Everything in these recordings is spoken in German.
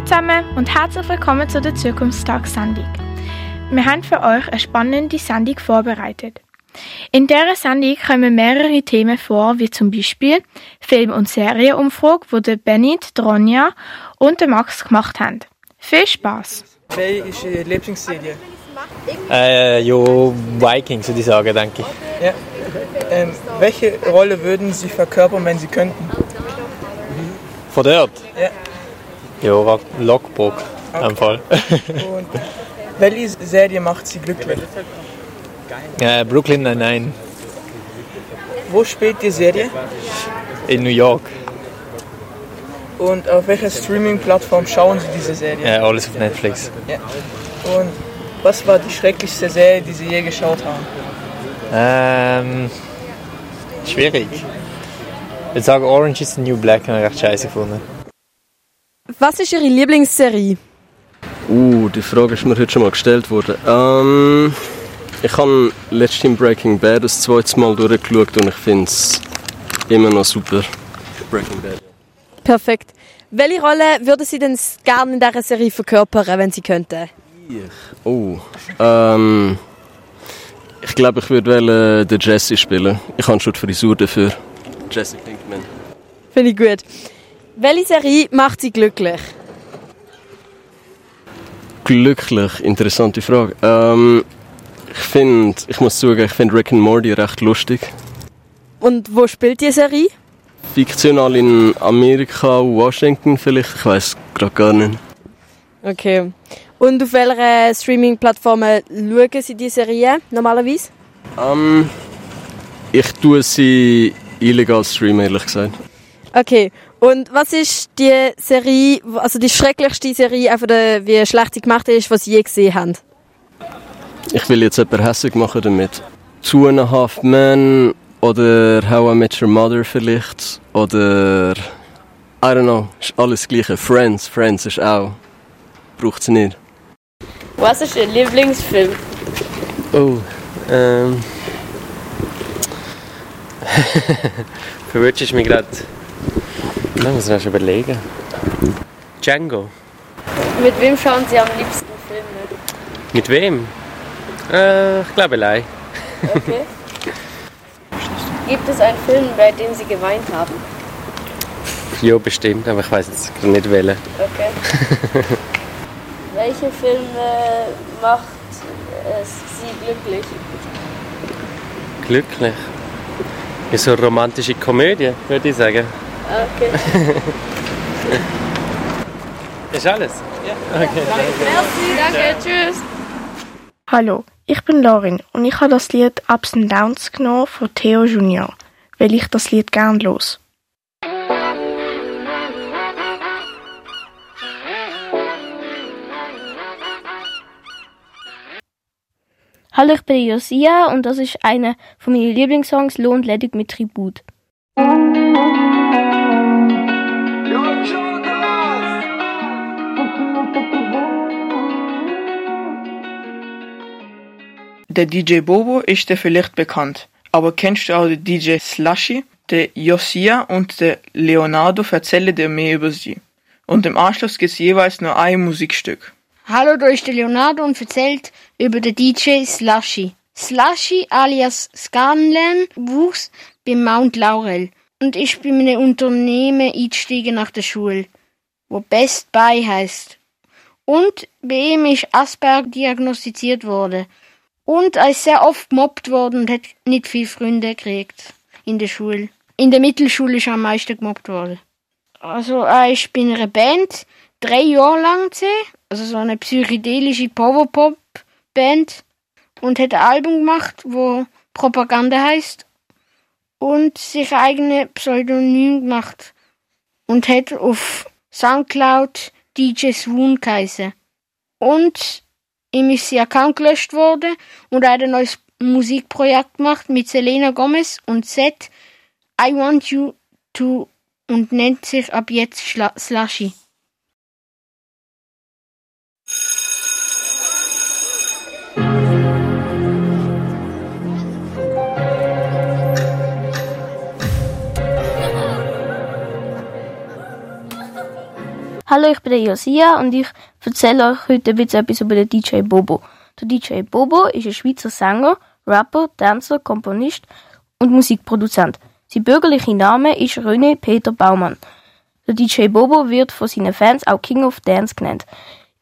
Hallo zusammen und herzlich willkommen zu der Zukunftstag-Sendung. Wir haben für euch eine spannende Sendung vorbereitet. In dieser Sendung kommen mehrere Themen vor, wie zum Beispiel Film- und Serienumfrage, wo der Benit, Ronja und der Max gemacht haben. Viel Spaß! Welche ist Ihre Lieblingsserie? Äh, ja, Vikings würde ich sagen, denke ich. Ja. Ähm, welche Rolle würden Sie verkörpern, wenn Sie könnten? Von dort? Ja. Ja, Lockbrook, in dem Fall. Und welche Serie macht Sie glücklich? äh, Brooklyn Nine-Nine Wo spielt die Serie? in New York. Und auf welcher Streaming-Plattform schauen Sie diese Serie? Äh, alles auf Netflix. Ja. Und was war die schrecklichste Serie, die Sie je geschaut haben? Ähm, schwierig. Ich würde sagen, Orange is the New Black habe ich recht scheiße gefunden. Was ist Ihre Lieblingsserie? Uh, die Frage ist mir heute schon mal gestellt worden. Ähm, ich habe letztens Breaking Bad das zweite Mal durchgeschaut und ich finde es immer noch super. Breaking Bad. Perfekt. Welche Rolle würden Sie denn gerne in dieser Serie verkörpern, wenn Sie könnten? Oh, ähm, ich glaube, ich würde wollen, den Jesse spielen. Ich habe schon die Frisur dafür. Jesse Pinkman. Finde ich gut. Welche Serie macht Sie glücklich? Glücklich, interessante Frage. Ähm, ich finde, ich muss zugeben, ich finde Rick and Morty recht lustig. Und wo spielt die Serie? Fiktional in Amerika, Washington vielleicht, ich weiß gerade gar nicht. Okay. Und auf welcher Streaming-Plattform schauen Sie die Serie normalerweise? Ähm, ich tue sie illegal streamen, ehrlich gesagt. Okay. Und was ist die Serie, also die schrecklichste Serie, einfach der, wie schlecht sie gemacht ist, was Sie je gesehen haben? Ich will jetzt jemanden hässlich machen damit. Two and a Half Men oder How I Met Your Mother vielleicht oder I don't know, ist alles gleiche. Friends, Friends ist auch. Braucht sie nicht. Was ist Ihr Lieblingsfilm? Oh, ähm. Verwirrst mich gerade. Da muss ich erst überlegen. Django. Mit wem schauen Sie am liebsten Filme? Mit wem? Äh, ich glaube allein. Okay. Gibt es einen Film, bei dem Sie geweint haben? Ja, bestimmt, aber ich weiß jetzt nicht wählen. Okay. Welche Filme macht es Sie glücklich? Glücklich. Ja, so eine romantische Komödie, würde ich sagen. Okay. Ist alles? Merci, danke, tschüss. Hallo, ich bin Laurin und ich habe das Lied Ups and Downs genommen von Theo Junior, weil ich das Lied gern los. Hallo, ich bin Josia und das ist einer von meinen Lieblingssongs, Lohnt ledig mit Tribut. Der DJ Bobo ist dir vielleicht bekannt. Aber kennst du auch den DJ Slushy? Der Josia und der Leonardo erzählen dir mehr über sie. Und im Anschluss gibt's jeweils nur ein Musikstück. Hallo, da ist der Leonardo und erzählt über den DJ Slushy. Slushy alias Scanlan wuchs bei Mount Laurel und ist bei einem Unternehmen eingestiegen nach der Schule, wo Best Buy heißt. Und bei ihm ist Asperger diagnostiziert worden. Und er ist sehr oft gemobbt worden und hat nicht viele Freunde gekriegt in der Schule. In der Mittelschule ist er am meisten gemobbt worden. Also er ist bei einer Band drei Jahre lang gesehen, also so eine psychedelische Powerpop-Band und hat ein Album gemacht, wo Propaganda heißt und sich ein eigenes Pseudonym gemacht und hat auf Soundcloud DJ Swoon geheißen. Und ihm ist sein Account gelöscht worden und er hat ein neues Musikprojekt gemacht mit Selena Gomez und Z I Want You To und nennt sich ab jetzt Slushy. Hallo, ich bin der Josia und ich erzähle euch heute ein bisschen etwas über den DJ Bobo. Der DJ Bobo ist ein Schweizer Sänger, Rapper, Tänzer, Komponist und Musikproduzent. Sein bürgerlicher Name ist René Peter Baumann. Der DJ Bobo wird von seinen Fans auch King of Dance genannt.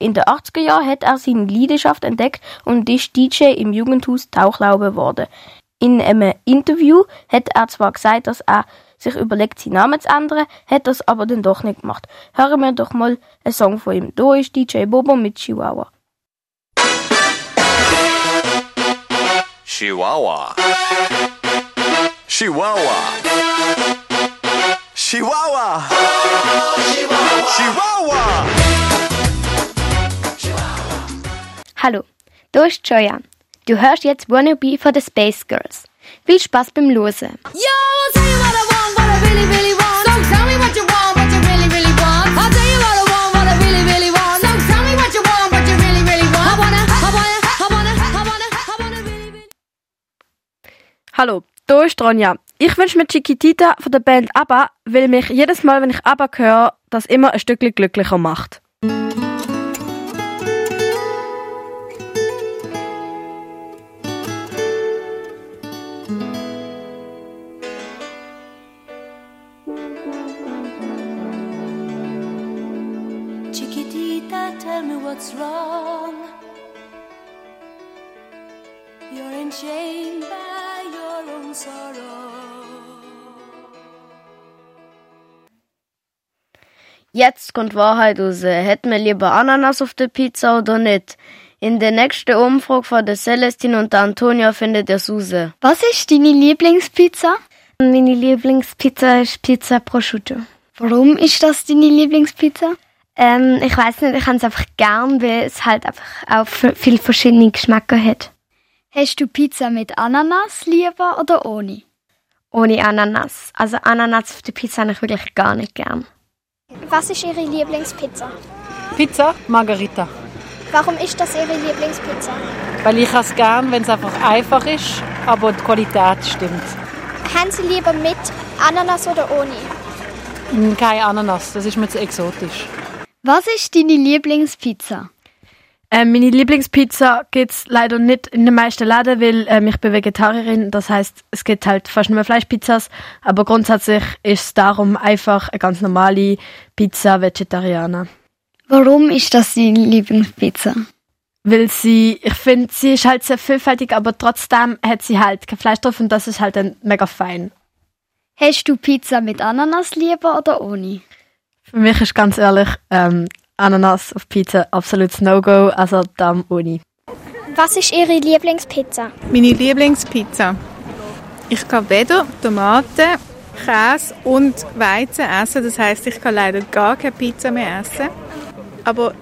In den 80er Jahren hat er seine Leidenschaft entdeckt und ist DJ im Jugendhaus Tauchlaube geworden. In einem Interview hat er zwar gesagt, dass er sich überlegt, seinen Namen zu ändern, hat das aber dann doch nicht gemacht. Hören wir doch mal einen Song von ihm. Da ist DJ Bobo mit Chihuahua. Chihuahua. Chihuahua. Chihuahua. Chihuahua. Hallo, da ist Joya. Du hörst jetzt Wannabe von den Space Girls. Viel Spaß beim Losen. Yo, Hallo, da ist Ronja. Ich wünsche mir Chiquitita von der Band ABBA, weil mich jedes Mal, wenn ich ABBA höre, das immer ein Stückchen glücklicher macht. What's wrong. You're enchained by your own sorrow. Jetzt kommt Wahrheit raus. Hätten wir lieber Ananas auf der Pizza oder nicht? In der nächsten Umfrage von der Celestine und der Antonia findet ihr es raus. Was ist deine Lieblingspizza? Meine Lieblingspizza ist Pizza Prosciutto. Warum ist das deine Lieblingspizza? Ähm, ich weiß nicht, ich habe es einfach gern, weil es halt einfach auch viele verschiedene Geschmäcker hat. Hast du Pizza mit Ananas lieber oder ohne? Ohne Ananas. Also Ananas auf der Pizza habe ich wirklich gar nicht gern. Was ist Ihre Lieblingspizza? Pizza Margarita. Warum ist das Ihre Lieblingspizza? Weil ich es gern, wenn es einfach einfach ist, aber die Qualität stimmt. Haben Sie lieber mit Ananas oder ohne? Mm, Kein Ananas, das ist mir zu exotisch. Was ist deine Lieblingspizza? Ähm, meine Lieblingspizza gibt's leider nicht in den meisten Läden, weil ähm, ich bin Vegetarierin. Das heißt, es gibt halt fast nur Fleischpizzas. Aber grundsätzlich ist es darum einfach eine ganz normale Pizza Vegetarianer. Warum ist das deine Lieblingspizza? Weil sie, ich finde, sie ist halt sehr vielfältig, aber trotzdem hat sie halt kein Fleisch drauf und das ist halt dann mega fein. Hast du Pizza mit Ananas lieber oder ohne? Für mich ist ganz ehrlich, ähm, Ananas auf Pizza absolutes No-Go, also dann ohne. Was ist Ihre Lieblingspizza? Meine Lieblingspizza. Ich kann weder Tomaten, Käse und Weizen essen. Das heißt, ich kann leider gar keine Pizza mehr essen. Aber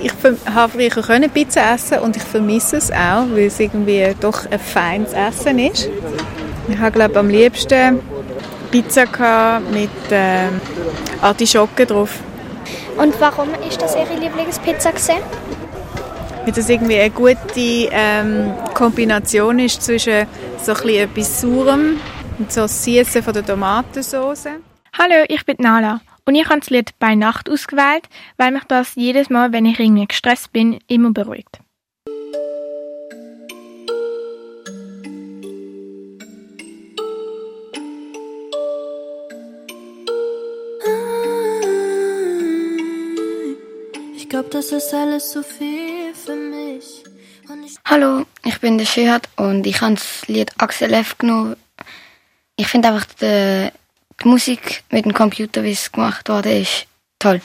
ich habe früher können Pizza essen und ich vermisse es auch, weil es irgendwie doch ein feines Essen ist. Ich habe glaube am liebsten Pizza mit äh, Artischocken drauf. Und warum ist das Ihre Lieblingspizza gesehen? Weil das irgendwie eine gute ähm, Kombination ist zwischen so ein bisschen etwas Saurem und so das Süßen von der Tomatensauce. Hallo, ich bin Nala und ich habe das Lied «Bei Nacht» ausgewählt, weil mich das jedes Mal, wenn ich irgendwie gestresst bin, immer beruhigt. Ich glaube, das ist alles zu viel für mich. Hallo, ich bin der Shehat und ich habe das Lied Axel F genommen. Ich finde einfach die, die Musik mit dem Computer, wie es gemacht wurde, ist toll.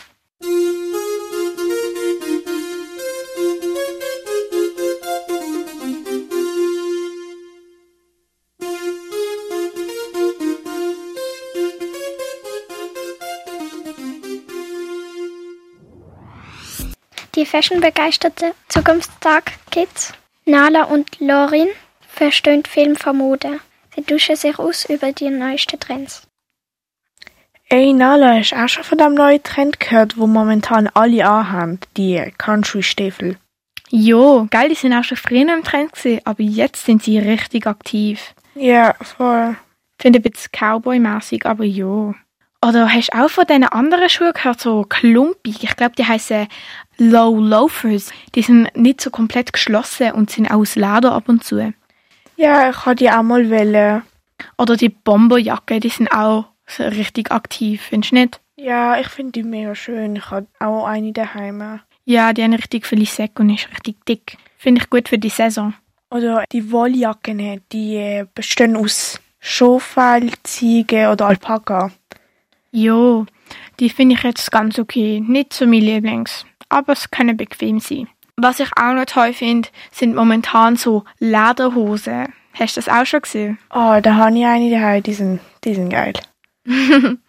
Fashionbegeisterte Zukunftstag-Kids Nala und Lorin verstöhnt Film von Mode. Sie duschen sich aus über die neuesten Trends. Ey, Nala, hast du auch schon von dem neuen Trend gehört, wo momentan alle anhaben? Die Country-Stiefel. Jo, geil, die sind auch schon früher im Trend gewesen, aber jetzt sind sie richtig aktiv. Ja, voll. Finde ein bisschen Cowboy-mäßig, aber jo. Oder hast du auch von diesen anderen Schuhen gehört, so klumpig? Ich glaube, die heißen Low Loafers. Die sind nicht so komplett geschlossen und sind auch aus Leder ab und zu. Ja, ich hatte die auch mal wollen. Oder die Bomberjacke, die sind auch so richtig aktiv, findest du nicht? Ja, ich finde die mega schön. Ich habe auch eine daheim. Ja, die haben richtig viele Säcke und ist richtig dick. Finde ich gut für die Saison. Oder die Wolljacken, die äh, bestehen aus Schofell, Ziege oder Alpaka. Jo, die finde ich jetzt ganz okay. Nicht so mein Lieblings, aber es können bequem sein. Was ich auch noch toll finde, sind momentan so Lederhosen. Hast du das auch schon gesehen? Oh, da habe ich eine daheim, die sind, die sind geil.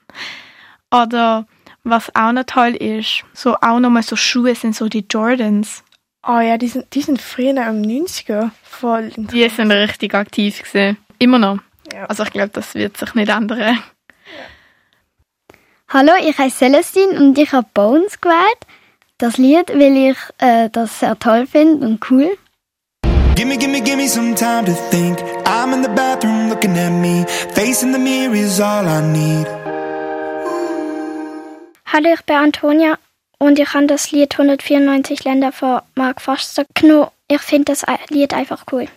Oder was auch noch toll ist, so auch nochmal so Schuhe sind so die Jordans. Oh ja, die sind, die sind früher im 90er voll. Die sind richtig aktiv gewesen. Immer noch. Ja. Also ich glaube, das wird sich nicht ändern. Hallo, ich heiße Celestine und ich habe Bones gewählt. Das Lied, weil ich äh, das sehr toll finde und cool. Gimme, gimme, gimme some time to think. I'm in the bathroom looking at me. Facing the mirror is all I need. Hallo, ich bin Antonia und ich habe das Lied 194 Länder von Mark Foster genommen. Ich finde das Lied einfach cool.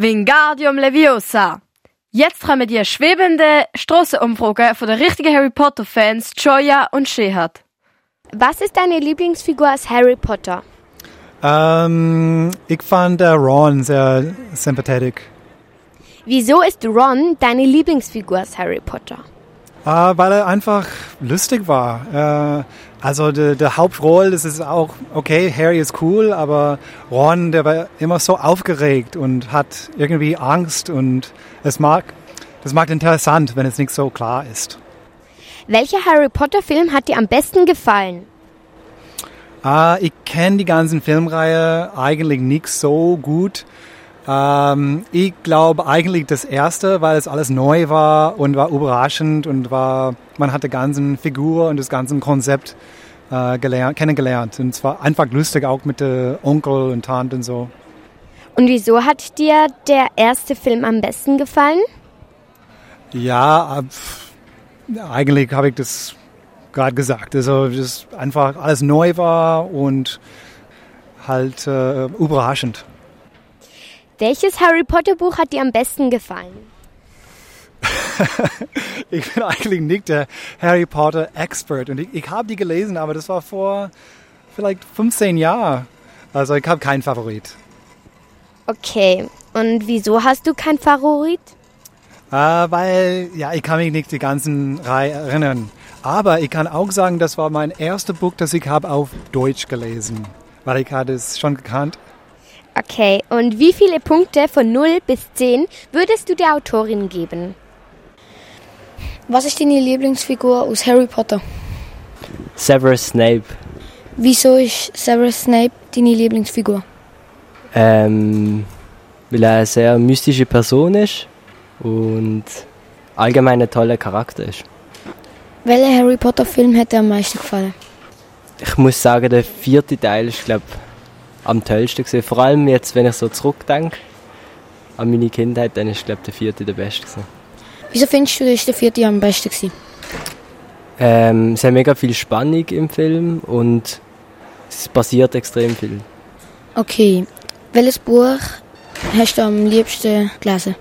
Wingardium Leviosa. Jetzt kommen die schwebende Strassenumfrage von der richtigen Harry Potter Fans Joya und Shehat. Was ist deine Lieblingsfigur aus Harry Potter? Ähm, ich fand äh, Ron sehr sympathisch. Wieso ist Ron deine Lieblingsfigur aus Harry Potter? Äh, weil er einfach lustig war. Äh, also die, die Hauptrolle, das ist auch okay, Harry ist cool, aber Ron, der war immer so aufgeregt und hat irgendwie Angst und es mag, das macht interessant, wenn es nicht so klar ist. Welcher Harry Potter Film hat dir am besten gefallen? Äh, ich kenne die ganzen Filmreihe eigentlich nicht so gut. Ähm, ich glaube eigentlich das erste, weil es alles neu war und war überraschend und war, man hat die ganzen Figur und das ganze Konzept äh, gelernt, kennengelernt. Und es war einfach lustig, auch mit der Onkel und Tante und so. Und wieso hat dir der erste Film am besten gefallen? Ja, äh, eigentlich habe ich das gerade gesagt. Also, dass einfach alles neu war und halt äh, überraschend. Welches Harry Potter Buch hat dir am besten gefallen? ich bin eigentlich nicht der Harry Potter Expert und ich, ich habe die gelesen, aber das war vor vielleicht 15 Jahren. Also ich habe keinen Favorit. Okay, und wieso hast du keinen Favorit? Äh, weil, ja, ich kann mich nicht die ganzen Reihe erinnern. Aber ich kann auch sagen, das war mein erstes Buch, das ich habe auf Deutsch gelesen, weil ich hatte es schon gekannt. Okay, und wie viele Punkte von 0 bis 10 würdest du der Autorin geben? Was ist deine Lieblingsfigur aus Harry Potter? Severus Snape. Wieso ist Severus Snape deine Lieblingsfigur? Ähm, weil er eine sehr mystische Person ist und allgemein ein toller Charakter ist. Welcher Harry Potter Film hat dir am meisten gefallen? Ich muss sagen, der vierte Teil ist, glaube am tollsten gewesen. Vor allem jetzt, wenn ich so zurückdenke an meine Kindheit, dann ist, glaube der vierte der beste gewesen. Wieso findest du, dass der vierte am besten gewesen? Ähm, es hat mega viel Spannung im Film und es passiert extrem viel. Okay, welches Buch hast du am liebsten gelesen?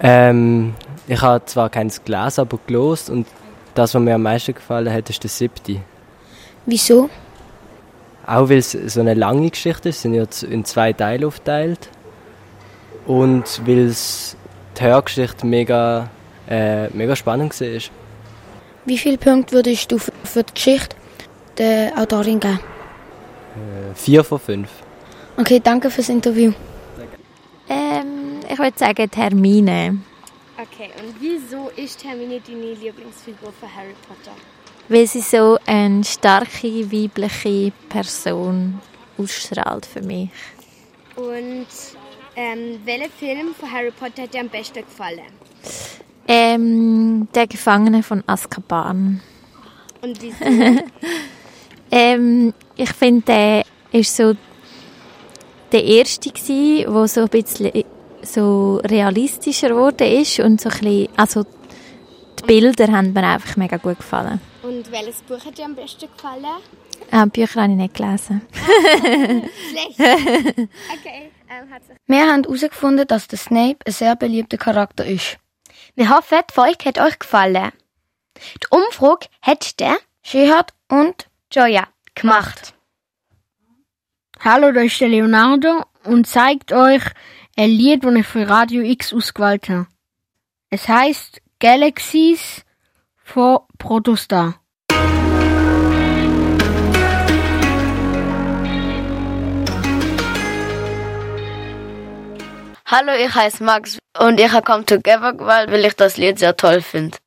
Ähm, ich habe zwar keins gelesen, aber gelost und das, was mir am meisten gefallen hat, ist der siebte. Wieso? Auch weil es so eine lange Geschichte ist, sind jetzt in zwei Teile aufgeteilt. Und weil es die Hörgeschichte mega, äh, mega spannend war. Wie viele Punkte würdest du für die Geschichte der Autorin geben? Äh, vier von fünf. Okay, danke fürs Interview. Ähm, ich würde sagen Termine. Okay, und wieso ist Hermine deine Lieblingsfigur für Harry Potter? Weil sie so eine starke weibliche Person ausstrahlt für mich. Und ähm, welcher Film von Harry Potter hat dir am besten gefallen? Ähm, der Gefangene von Azkaban. Und wieso? ähm, ich finde, der ist so der erste gsi, wo so ein bisschen so realistischer geworden ist und so ein bisschen, also die Bilder haben mir einfach mega gut gefallen. Und welches Buch hat dir am besten gefallen? Äh, Bücher habe ich nicht gelesen. Schlecht. Okay, ähm, hat sich Wir haben herausgefunden, dass der Snape ein sehr beliebter Charakter ist. Wir hoffen, die Folge hat euch gefallen. Die Umfrage hat der Shihad und Joya gemacht. Hallo, da ist der Leonardo und zeigt euch ein Lied, das ich für Radio X ausgewählt habe. Es heißt Galaxies von Protostar. Hallo, ich heiße Max und ich Come Together gewählt, weil ich das Lied sehr toll finde.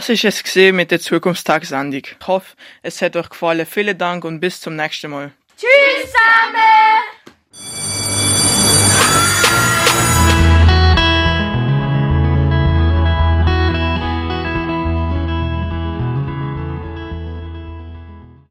Das ist es gesehen mit der Zukunftstag-Sendung. Ich hoffe, es hat euch gefallen. Vielen Dank und bis zum nächsten Mal. Tschüss zusammen!